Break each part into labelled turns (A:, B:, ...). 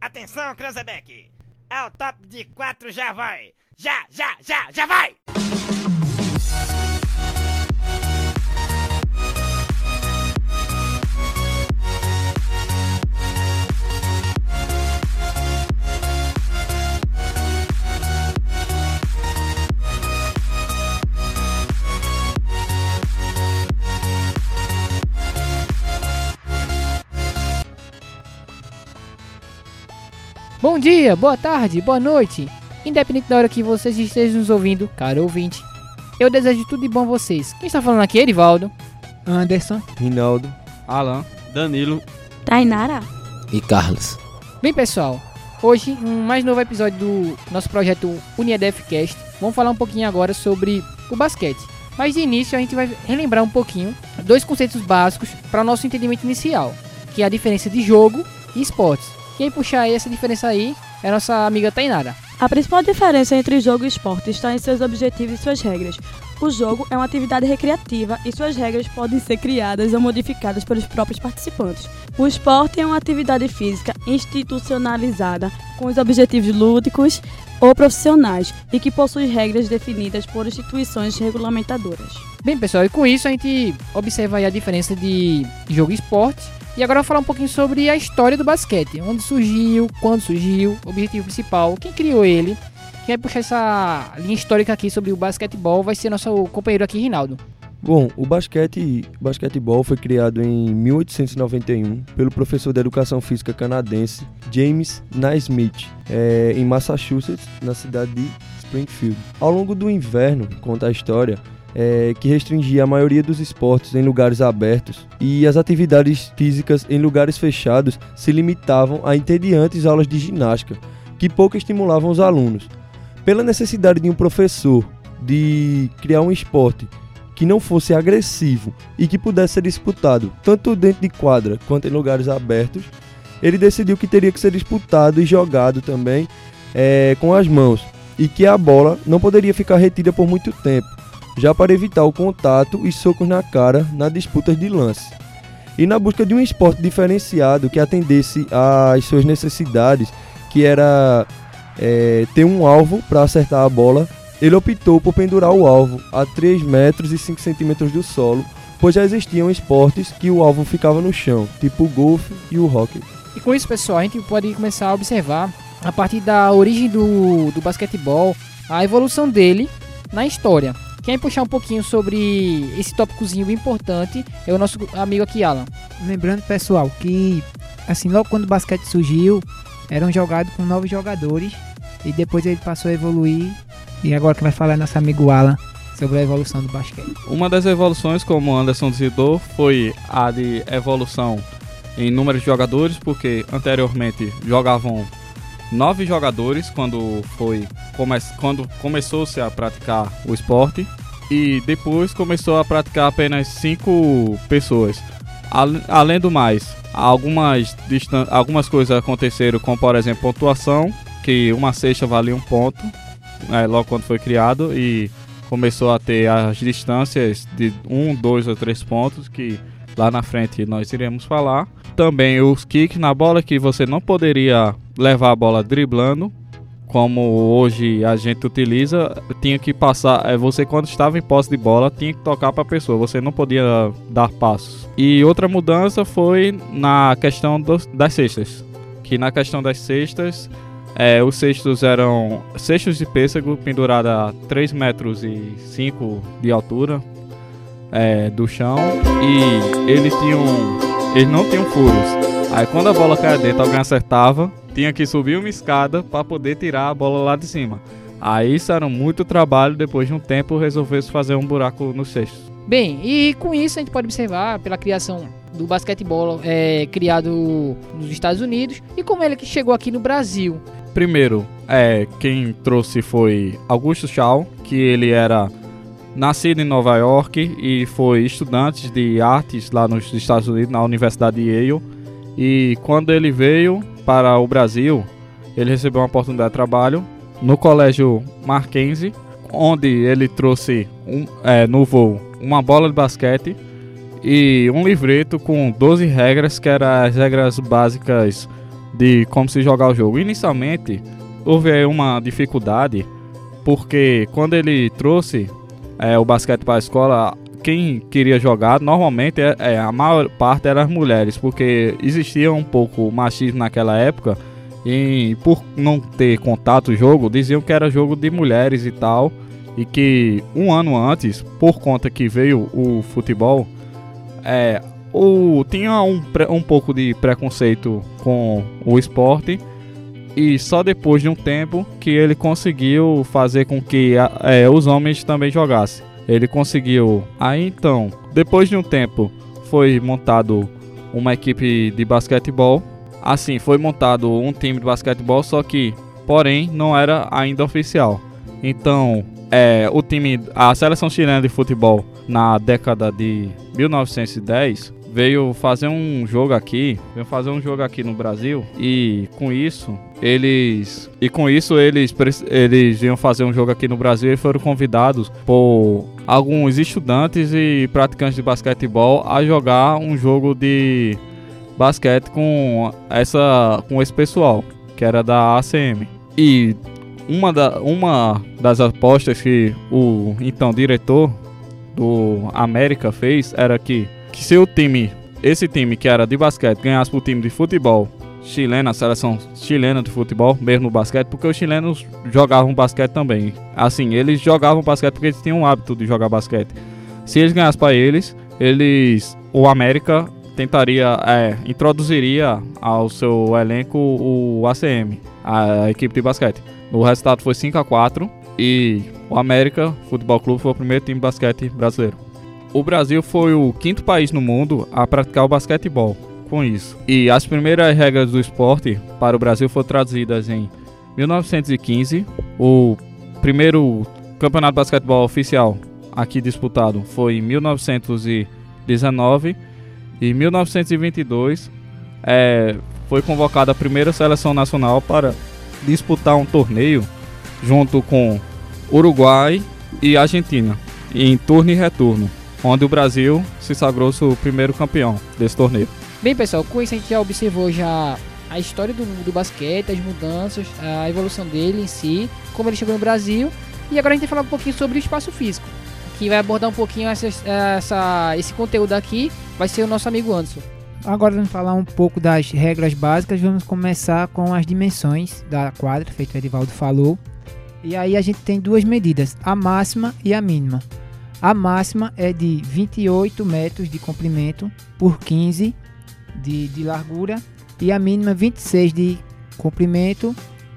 A: Atenção, Cranzebeck! Ao top de quatro já vai! Já, já, já, já vai!
B: Bom dia, boa tarde, boa noite. Independente da hora que vocês estejam nos ouvindo, caro ouvinte, eu desejo tudo de bom a vocês. Quem está falando aqui é Erivaldo.
C: Anderson,
D: Rinaldo,
E: Alan, Danilo,
F: Tainara.
G: e Carlos.
B: Bem, pessoal, hoje, um mais novo episódio do nosso projeto UniEDFcast. Vamos falar um pouquinho agora sobre o basquete. Mas de início a gente vai relembrar um pouquinho dois conceitos básicos para o nosso entendimento inicial, que é a diferença de jogo e esportes. Quem puxar essa diferença aí é a nossa amiga Tainara.
F: A principal diferença entre jogo e esporte está em seus objetivos e suas regras. O jogo é uma atividade recreativa e suas regras podem ser criadas ou modificadas pelos próprios participantes. O esporte é uma atividade física institucionalizada com os objetivos lúdicos ou profissionais e que possui regras definidas por instituições regulamentadoras.
B: Bem, pessoal, e com isso a gente observa aí a diferença de jogo e esporte. E agora eu vou falar um pouquinho sobre a história do basquete. Onde surgiu, quando surgiu, o objetivo principal, quem criou ele. Quem vai puxar essa linha histórica aqui sobre o basquetebol vai ser nosso companheiro aqui, Rinaldo.
D: Bom, o basquete, basquetebol foi criado em 1891 pelo professor de educação física canadense James Naismith, eh, em Massachusetts, na cidade de Springfield. Ao longo do inverno, conta a história, eh, que restringia a maioria dos esportes em lugares abertos e as atividades físicas em lugares fechados se limitavam a entediantes aulas de ginástica, que pouco estimulavam os alunos. Pela necessidade de um professor de criar um esporte que não fosse agressivo e que pudesse ser disputado tanto dentro de quadra quanto em lugares abertos, ele decidiu que teria que ser disputado e jogado também eh, com as mãos e que a bola não poderia ficar retida por muito tempo, já para evitar o contato e socos na cara nas disputas de lance. E na busca de um esporte diferenciado que atendesse às suas necessidades, que era eh, ter um alvo para acertar a bola, ele optou por pendurar o alvo a 3 metros e 5 centímetros do solo, pois já existiam esportes que o alvo ficava no chão, tipo o golfe e o hockey.
B: E com isso, pessoal, a gente pode começar a observar, a partir da origem do, do basquetebol, a evolução dele na história. Quem puxar um pouquinho sobre esse tópicozinho importante é o nosso amigo aqui, Alan.
C: lembrando pessoal que assim logo quando o basquete surgiu, eram jogados com novos jogadores e depois ele passou a evoluir e agora que vai falar é nosso amigo Alan sobre a evolução do basquete.
E: Uma das evoluções, como o Anderson citou, foi a de evolução em número de jogadores, porque anteriormente jogavam nove jogadores quando foi come, quando começou-se a praticar o esporte e depois começou a praticar apenas cinco pessoas. Além do mais, algumas, algumas coisas aconteceram, como por exemplo pontuação, que uma cesta valia um ponto, é, logo quando foi criado, e começou a ter as distâncias de um, dois ou três pontos, que lá na frente nós iremos falar. Também os kicks na bola, que você não poderia levar a bola driblando, como hoje a gente utiliza, tinha que passar. É, você, quando estava em posse de bola, tinha que tocar para a pessoa, você não podia dar passos. E outra mudança foi na questão dos- das cestas, que na questão das cestas. É, os cestos eram cestos de pêssego pendurados a 3 metros e 5 de altura é, do chão e eles tinham eles não tinham furos. Aí quando a bola caía dentro, alguém acertava, tinha que subir uma escada para poder tirar a bola lá de cima. Aí isso era muito trabalho, depois de um tempo resolveu-se fazer um buraco nos cestos.
B: Bem, e com isso a gente pode observar pela criação do basquetebol é, criado nos Estados Unidos e como ele que chegou aqui no Brasil.
E: Primeiro, é, quem trouxe foi Augusto Shaw, que ele era nascido em Nova York e foi estudante de artes lá nos Estados Unidos, na Universidade de Yale. E quando ele veio para o Brasil, ele recebeu uma oportunidade de trabalho no Colégio Mackenzie, onde ele trouxe um, é, no voo uma bola de basquete e um livreto com 12 regras, que eram as regras básicas de como se jogar o jogo. Inicialmente, houve uma dificuldade, porque quando ele trouxe é, o basquete para a escola, quem queria jogar normalmente é, é, a maior parte eram as mulheres, porque existia um pouco machismo naquela época e por não ter contato o jogo, diziam que era jogo de mulheres e tal, e que um ano antes, por conta que veio o futebol, é, o, tinha um, um pouco de preconceito com o esporte e só depois de um tempo que ele conseguiu fazer com que é, os homens também jogassem. Ele conseguiu. Aí então, depois de um tempo, foi montado uma equipe de basquetebol. Assim, foi montado um time de basquetebol, só que, porém, não era ainda oficial. Então, é, o time, a seleção chilena de futebol na década de 1910 veio fazer um jogo aqui, veio fazer um jogo aqui no Brasil e com isso eles e com isso eles eles iam fazer um jogo aqui no Brasil e foram convidados por alguns estudantes e praticantes de basquetebol a jogar um jogo de basquete com essa com esse pessoal que era da ACM e uma, da, uma das apostas que o então diretor do América fez era que que se o time, esse time que era de basquete, ganhasse pro time de futebol chileno, a seleção chilena de futebol, mesmo no basquete, porque os chilenos jogavam basquete também. Assim, eles jogavam basquete porque eles tinham o hábito de jogar basquete. Se eles ganhassem para eles, eles, o América tentaria, é, introduziria ao seu elenco o ACM, a equipe de basquete. O resultado foi 5 a 4 e o América Futebol Clube foi o primeiro time de basquete brasileiro o Brasil foi o quinto país no mundo a praticar o basquetebol com isso. E as primeiras regras do esporte para o Brasil foram traduzidas em 1915. O primeiro campeonato de basquetebol oficial aqui disputado foi em 1919. E em 1922 é, foi convocada a primeira seleção nacional para disputar um torneio junto com Uruguai e Argentina, em turno e retorno onde o Brasil se sagrou o primeiro campeão desse torneio.
B: Bem, pessoal, com isso a gente já observou já a história do, do basquete, as mudanças, a evolução dele em si, como ele chegou no Brasil. E agora a gente vai falar um pouquinho sobre o espaço físico, que vai abordar um pouquinho essa, essa, esse conteúdo aqui, vai ser o nosso amigo Anderson.
C: Agora vamos falar um pouco das regras básicas, vamos começar com as dimensões da quadra, feito o Edivaldo falou. E aí a gente tem duas medidas, a máxima e a mínima. A máxima é de 28 metros de comprimento por 15 de, de largura e a mínima 26 de comprimento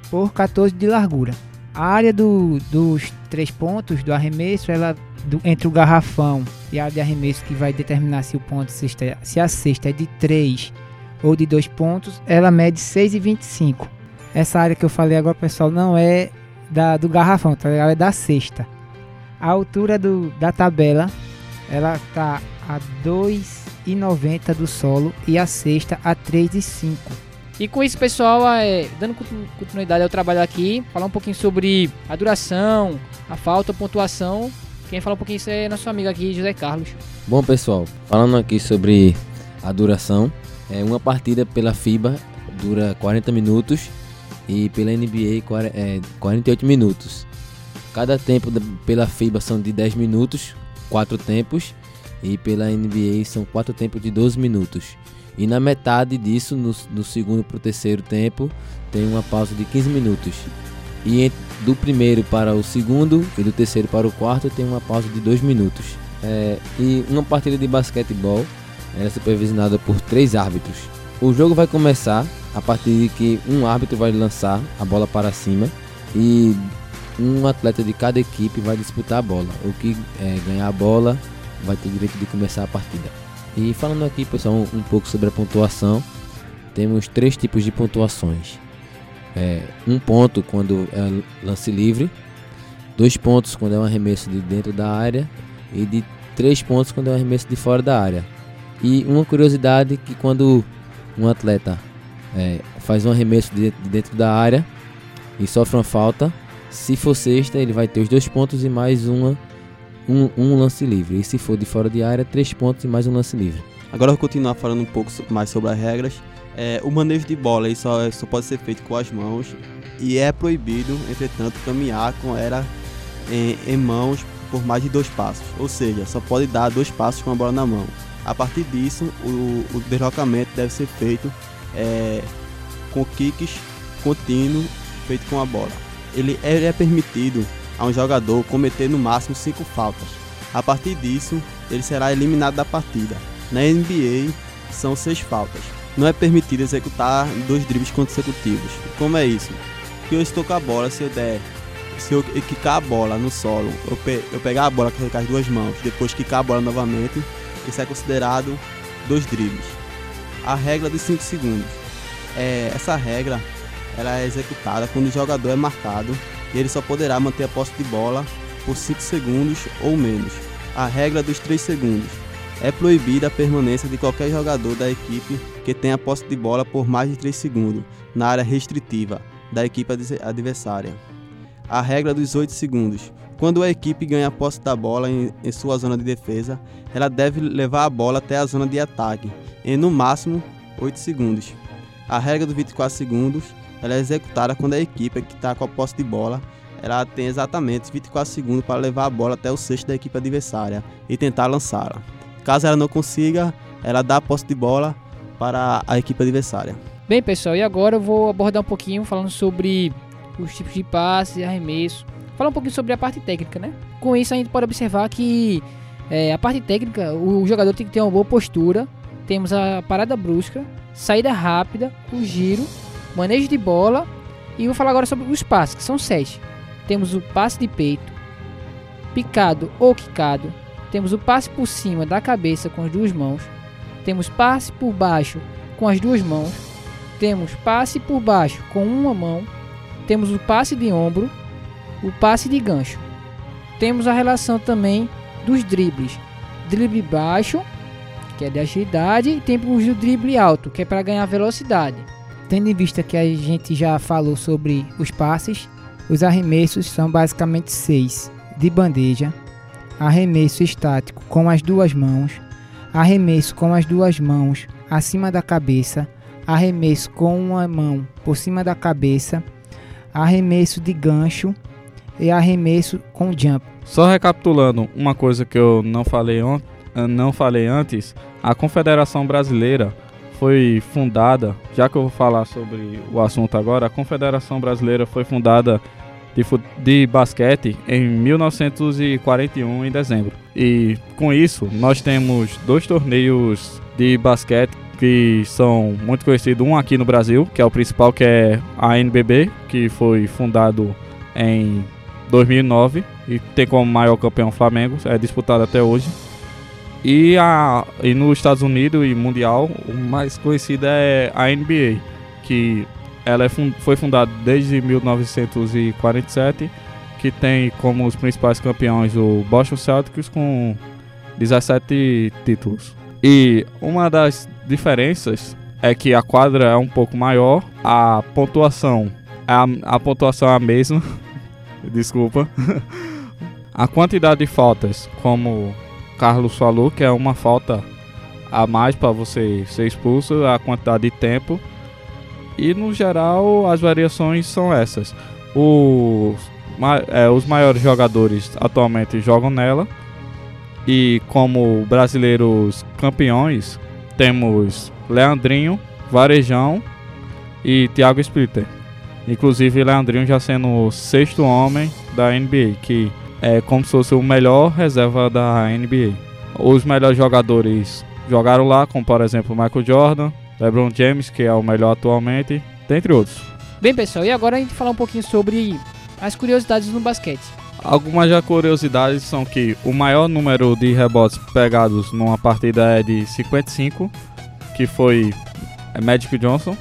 C: por 14 de largura. A área do, dos três pontos do arremesso, ela do, entre o garrafão e a área de arremesso que vai determinar se o ponto cesta, se a cesta é de 3 ou de 2 pontos, ela mede 6,25. Essa área que eu falei agora, pessoal, não é da, do garrafão, tá É da cesta. A altura do, da tabela ela tá a 2,90 do solo e a sexta a 3,5.
B: E com isso, pessoal, é, dando continuidade ao trabalho aqui, falar um pouquinho sobre a duração, a falta, a pontuação. Quem fala um pouquinho isso é nosso amigo aqui, José Carlos.
G: Bom, pessoal, falando aqui sobre a duração, é uma partida pela FIBA dura 40 minutos e pela NBA 48 minutos. Cada tempo pela FIBA são de 10 minutos, 4 tempos, e pela NBA são 4 tempos de 12 minutos. E na metade disso, no, do segundo para o terceiro tempo, tem uma pausa de 15 minutos. E do primeiro para o segundo e do terceiro para o quarto tem uma pausa de 2 minutos. É, e uma partida de basquetebol é supervisionada por três árbitros. O jogo vai começar a partir de que um árbitro vai lançar a bola para cima e um atleta de cada equipe vai disputar a bola. O que é, ganhar a bola vai ter direito de começar a partida. E falando aqui, pessoal, um, um pouco sobre a pontuação, temos três tipos de pontuações. É, um ponto quando é lance livre, dois pontos quando é um arremesso de dentro da área e de três pontos quando é um arremesso de fora da área. E uma curiosidade que quando um atleta é, faz um arremesso de dentro da área e sofre uma falta, se for sexta, ele vai ter os dois pontos e mais uma, um, um lance livre. E se for de fora de área, três pontos e mais um lance livre.
H: Agora eu vou continuar falando um pouco mais sobre as regras. É, o manejo de bola só, só pode ser feito com as mãos e é proibido, entretanto, caminhar com ela em, em mãos por mais de dois passos, ou seja, só pode dar dois passos com a bola na mão. A partir disso, o, o deslocamento deve ser feito é, com kicks contínuo feito com a bola. Ele, ele é permitido a um jogador cometer no máximo cinco faltas. A partir disso, ele será eliminado da partida. Na NBA, são seis faltas. Não é permitido executar dois dribles consecutivos. Como é isso? Que eu estou com a bola, se eu der, se eu quicar a bola no solo, eu, pe eu pegar a bola com as duas mãos, depois quicar a bola novamente, isso é considerado dois dribles. A regra dos 5 segundos. É, essa regra ela é executada quando o jogador é marcado e ele só poderá manter a posse de bola por 5 segundos ou menos. A regra dos 3 segundos. É proibida a permanência de qualquer jogador da equipe que tenha posse de bola por mais de 3 segundos na área restritiva da equipe adversária. A regra dos 8 segundos. Quando a equipe ganha a posse da bola em, em sua zona de defesa, ela deve levar a bola até a zona de ataque, em no máximo 8 segundos. A regra dos 24 segundos ela é executada quando a equipe que está com a posse de bola ela tem exatamente 24 segundos para levar a bola até o cesto da equipe adversária e tentar lançá-la. Caso ela não consiga, ela dá a posse de bola para a equipe adversária.
B: Bem, pessoal, e agora eu vou abordar um pouquinho falando sobre os tipos de passes e arremesso. Falar um pouquinho sobre a parte técnica, né? Com isso a gente pode observar que é, a parte técnica, o jogador tem que ter uma boa postura. Temos a parada brusca, saída rápida, o giro, manejo de bola. E vou falar agora sobre os passes, que são sete. Temos o passe de peito, picado ou quicado. Temos o passe por cima da cabeça com as duas mãos. Temos passe por baixo com as duas mãos. Temos passe por baixo com uma mão. Temos o passe de ombro, o passe de gancho. Temos a relação também dos dribles. Drible baixo, que é de agilidade, e temos o drible alto, que é para ganhar velocidade.
C: Tendo em vista que a gente já falou sobre os passes, os arremessos são basicamente seis: de bandeja, arremesso estático com as duas mãos, arremesso com as duas mãos acima da cabeça, arremesso com uma mão por cima da cabeça, arremesso de gancho e arremesso com jump.
E: Só recapitulando uma coisa que eu não falei, não falei antes, a Confederação Brasileira foi fundada, já que eu vou falar sobre o assunto agora, a Confederação Brasileira foi fundada de, de basquete em 1941, em dezembro. E com isso, nós temos dois torneios de basquete que são muito conhecidos. Um aqui no Brasil, que é o principal, que é a NBB, que foi fundado em 2009 e tem como maior campeão o Flamengo, é disputado até hoje. E, a, e nos Estados Unidos e mundial, o mais conhecido é a NBA, que ela é foi fundada desde 1947, que tem como os principais campeões o Boston Celtics com 17 títulos. E uma das diferenças é que a quadra é um pouco maior, a pontuação a, a pontuação é a mesma, desculpa. a quantidade de faltas, como Carlos falou, que é uma falta a mais para você ser expulso, a quantidade de tempo. E no geral as variações são essas. Os, é, os maiores jogadores atualmente jogam nela. E como brasileiros campeões, temos Leandrinho, Varejão e Thiago Splitter. Inclusive Leandrinho já sendo o sexto homem da NBA, que é como se fosse o melhor reserva da NBA. Os melhores jogadores jogaram lá, como por exemplo Michael Jordan, LeBron James, que é o melhor atualmente, dentre outros.
B: Bem, pessoal, e agora a gente falar um pouquinho sobre as curiosidades no basquete.
E: Algumas já curiosidades são que o maior número de rebotes pegados numa partida é de 55, que foi Magic Johnson.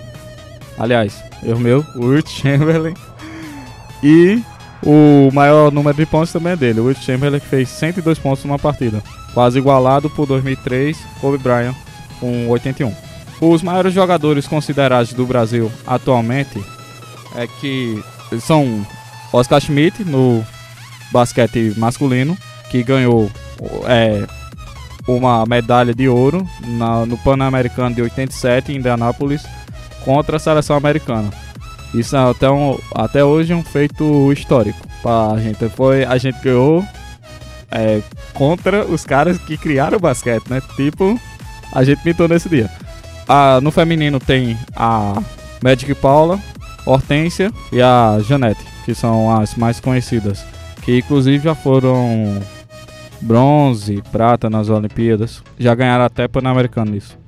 E: Aliás, eu meu, Wilt Chamberlain. E o maior número de pontos também é dele. O Wilt Chamberlain fez 102 pontos numa partida, quase igualado por 2003 Kobe Bryant com 81. Os maiores jogadores considerados do Brasil atualmente é que são Oscar Schmidt no basquete masculino, que ganhou é, uma medalha de ouro na, no Pan-Americano de 87 em Indianápolis. contra a seleção americana. Isso é até, um, até hoje um feito histórico pra gente. Foi, a gente ganhou é, contra os caras que criaram o basquete, né? Tipo, a gente pintou nesse dia. Ah, no feminino tem a Magic Paula, Hortência e a Janete, que são as mais conhecidas. Que inclusive já foram bronze, prata nas Olimpíadas. Já ganharam até Pan-Americano nisso.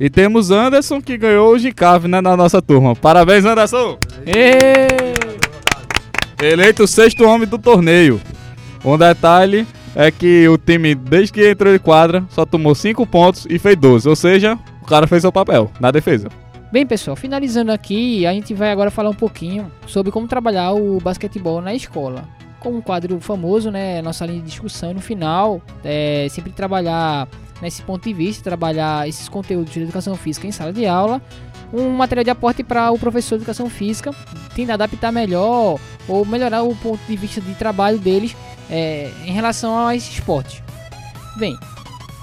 E: E temos Anderson que ganhou o Gicave, né, na nossa turma. Parabéns, Anderson! Eleito o sexto homem do torneio. Um detalhe é que o time, desde que entrou em quadra, só tomou 5 pontos e fez 12. Ou seja, o cara fez seu papel na defesa.
B: Bem, pessoal, finalizando aqui, a gente vai agora falar um pouquinho sobre como trabalhar o basquetebol na escola. Como um quadro famoso, né, nossa linha de discussão no final, é sempre trabalhar nesse ponto de vista, trabalhar esses conteúdos de educação física em sala de aula, um material de aporte para o professor de educação física, tendo adaptar melhor ou melhorar o ponto de vista de trabalho deles é, em relação a esses esportes. Bem,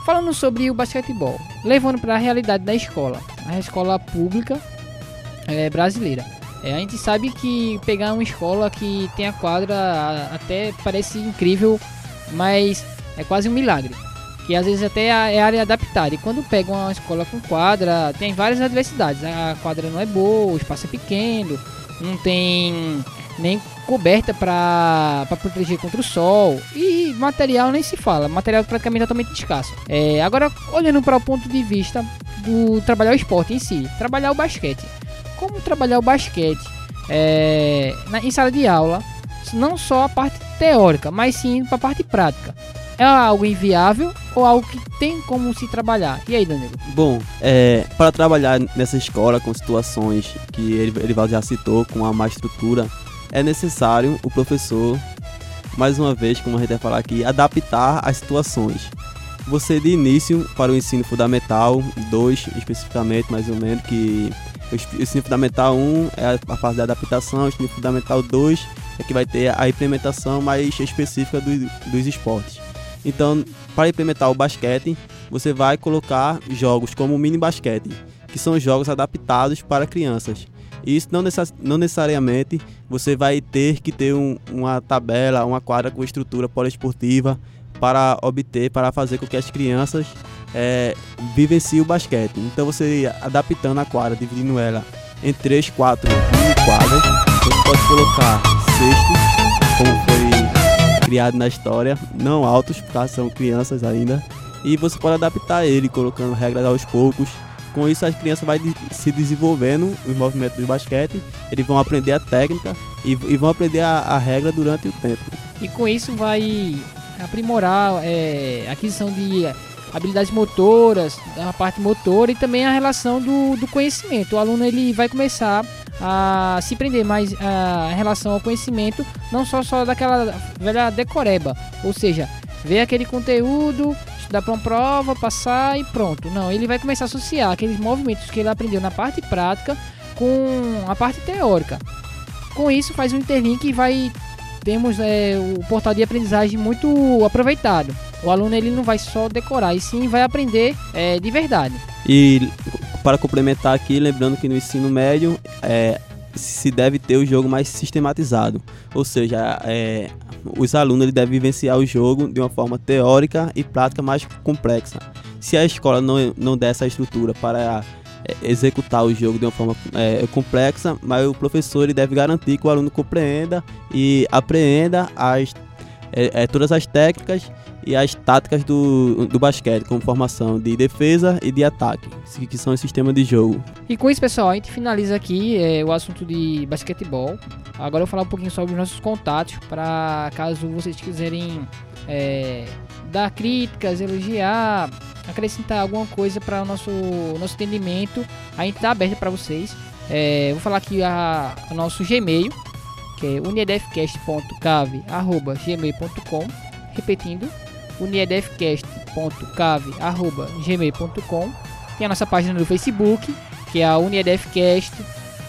B: falando sobre o basquetebol, levando para a realidade da escola, a escola pública é, brasileira. É, a gente sabe que pegar uma escola que tem a quadra até parece incrível, mas é quase um milagre. Que às vezes até é é área adaptada. E quando pega uma escola com quadra, tem várias adversidades. A quadra não é boa, o espaço é pequeno, não tem nem coberta para proteger contra o sol. E material nem se fala, material praticamente totalmente escasso. É, agora, olhando para o ponto de vista do trabalhar o esporte em si, trabalhar o basquete. Como trabalhar o basquete é, na, em sala de aula, não só a parte teórica, mas sim para a parte prática. É algo inviável ou algo que tem como se trabalhar? E aí, Danilo?
H: Bom, é, para trabalhar nessa escola com situações que ele, Elivaldo já citou, com a má estrutura, é necessário o professor, mais uma vez, como a gente vai falar aqui, adaptar as situações. Você de início para o ensino fundamental, 2 especificamente, mais ou menos, que o ensino fundamental 1 um é a fase da adaptação, o ensino fundamental 2 é que vai ter a implementação mais específica do- dos esportes. Então, para implementar o basquete, você vai colocar jogos como o mini basquete, que são jogos adaptados para crianças. E isso não, necess- não necessariamente você vai ter que ter um- uma tabela, uma quadra com estrutura poliesportiva para obter, para fazer com que as crianças é, vivenciem o basquete. Então você adaptando a quadra, dividindo ela em três, quatro mini quadras, você pode colocar cestos, como foi criado na história, não altos, porque são crianças ainda, e você pode adaptar ele, colocando regras aos poucos. Com isso, as crianças vão se desenvolvendo os movimentos do basquete, eles vão aprender a técnica e, e vão aprender a, a regra durante o tempo.
B: E com isso vai aprimorar é, a aquisição de habilidades motoras, a parte motora e também a relação do, do conhecimento. O aluno ele vai começar se prender mais a, em relação ao conhecimento, não só, só daquela velha decoreba, ou seja, ver aquele conteúdo, estudar para uma prova, passar e pronto. Não, ele vai começar a associar aqueles movimentos que ele aprendeu na parte prática com a parte teórica. Com isso faz um interlink e vai temos é, o portal de aprendizagem muito aproveitado. O aluno ele não vai só decorar, e sim vai aprender é, de verdade.
H: E para complementar aqui, lembrando que no ensino médio é, se deve ter o jogo mais sistematizado, ou seja, é, os alunos devem vivenciar o jogo de uma forma teórica e prática mais complexa. Se a escola não, não der essa estrutura para é, executar o jogo de uma forma é, complexa, mas o professor ele deve garantir que o aluno compreenda e apreenda as, é, é, todas as técnicas e as táticas do, do basquete, como formação de defesa e de ataque, que são os sistemas de jogo.
B: E com isso, pessoal, a gente finaliza aqui é, o assunto de basquetebol. Agora eu vou falar um pouquinho sobre os nossos contatos, para caso vocês quiserem é, dar críticas, elogiar, acrescentar alguma coisa para o nosso, nosso entendimento, a gente está aberto para vocês. É, vou falar aqui a, o nosso Gmail, que é unidefcast.cave.gmail.com Repetindo, uniedfcast.cave.gmail.com Tem a nossa página no Facebook, que é a Uniedfcast.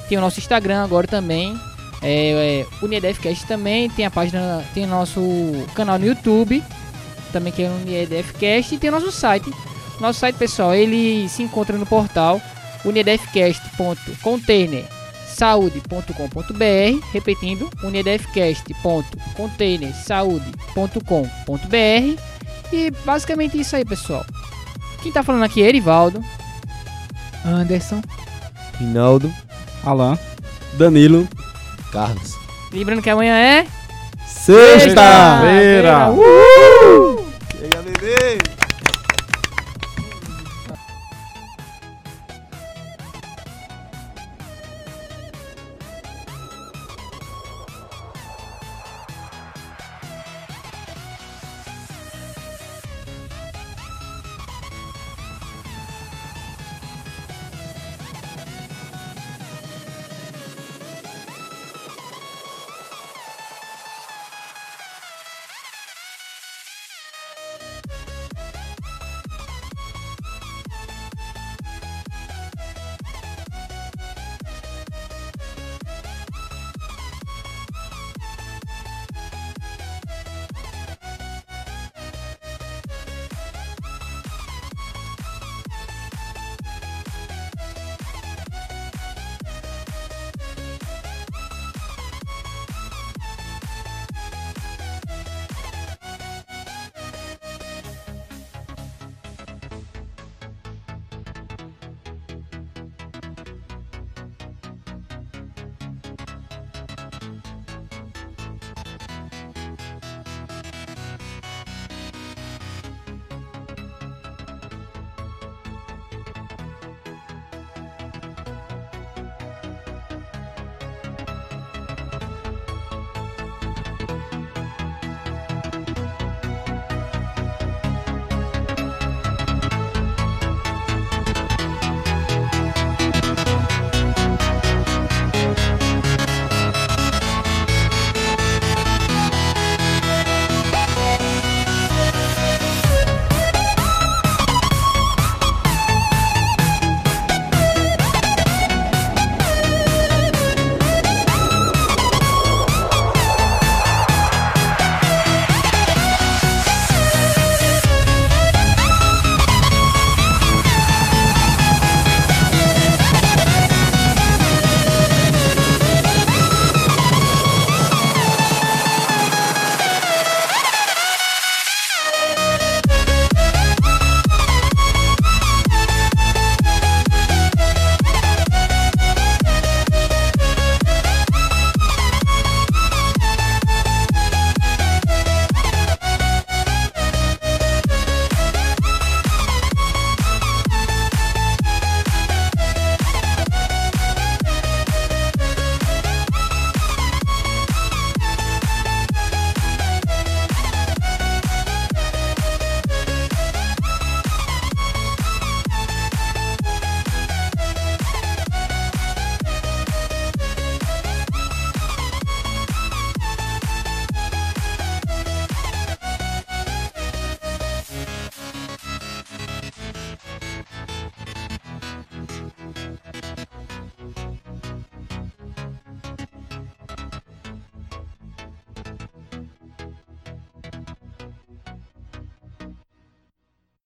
B: Tem o nosso Instagram agora também, é, é Uniedfcast também. Tem a página, tem nosso canal no YouTube, também que é Uniedfcast. E tem o nosso site. Nosso site, pessoal, ele se encontra no portal unidefcast.containersaude.com.br repetindo unidefcast.containersaude.com.br e basicamente isso aí, pessoal. Quem tá falando aqui é Erivaldo.
C: Anderson.
D: Rinaldo.
E: Alan.
H: Danilo.
G: Carlos.
B: Lembrando que amanhã é
H: Sexta!
E: Feira.
B: Uhul!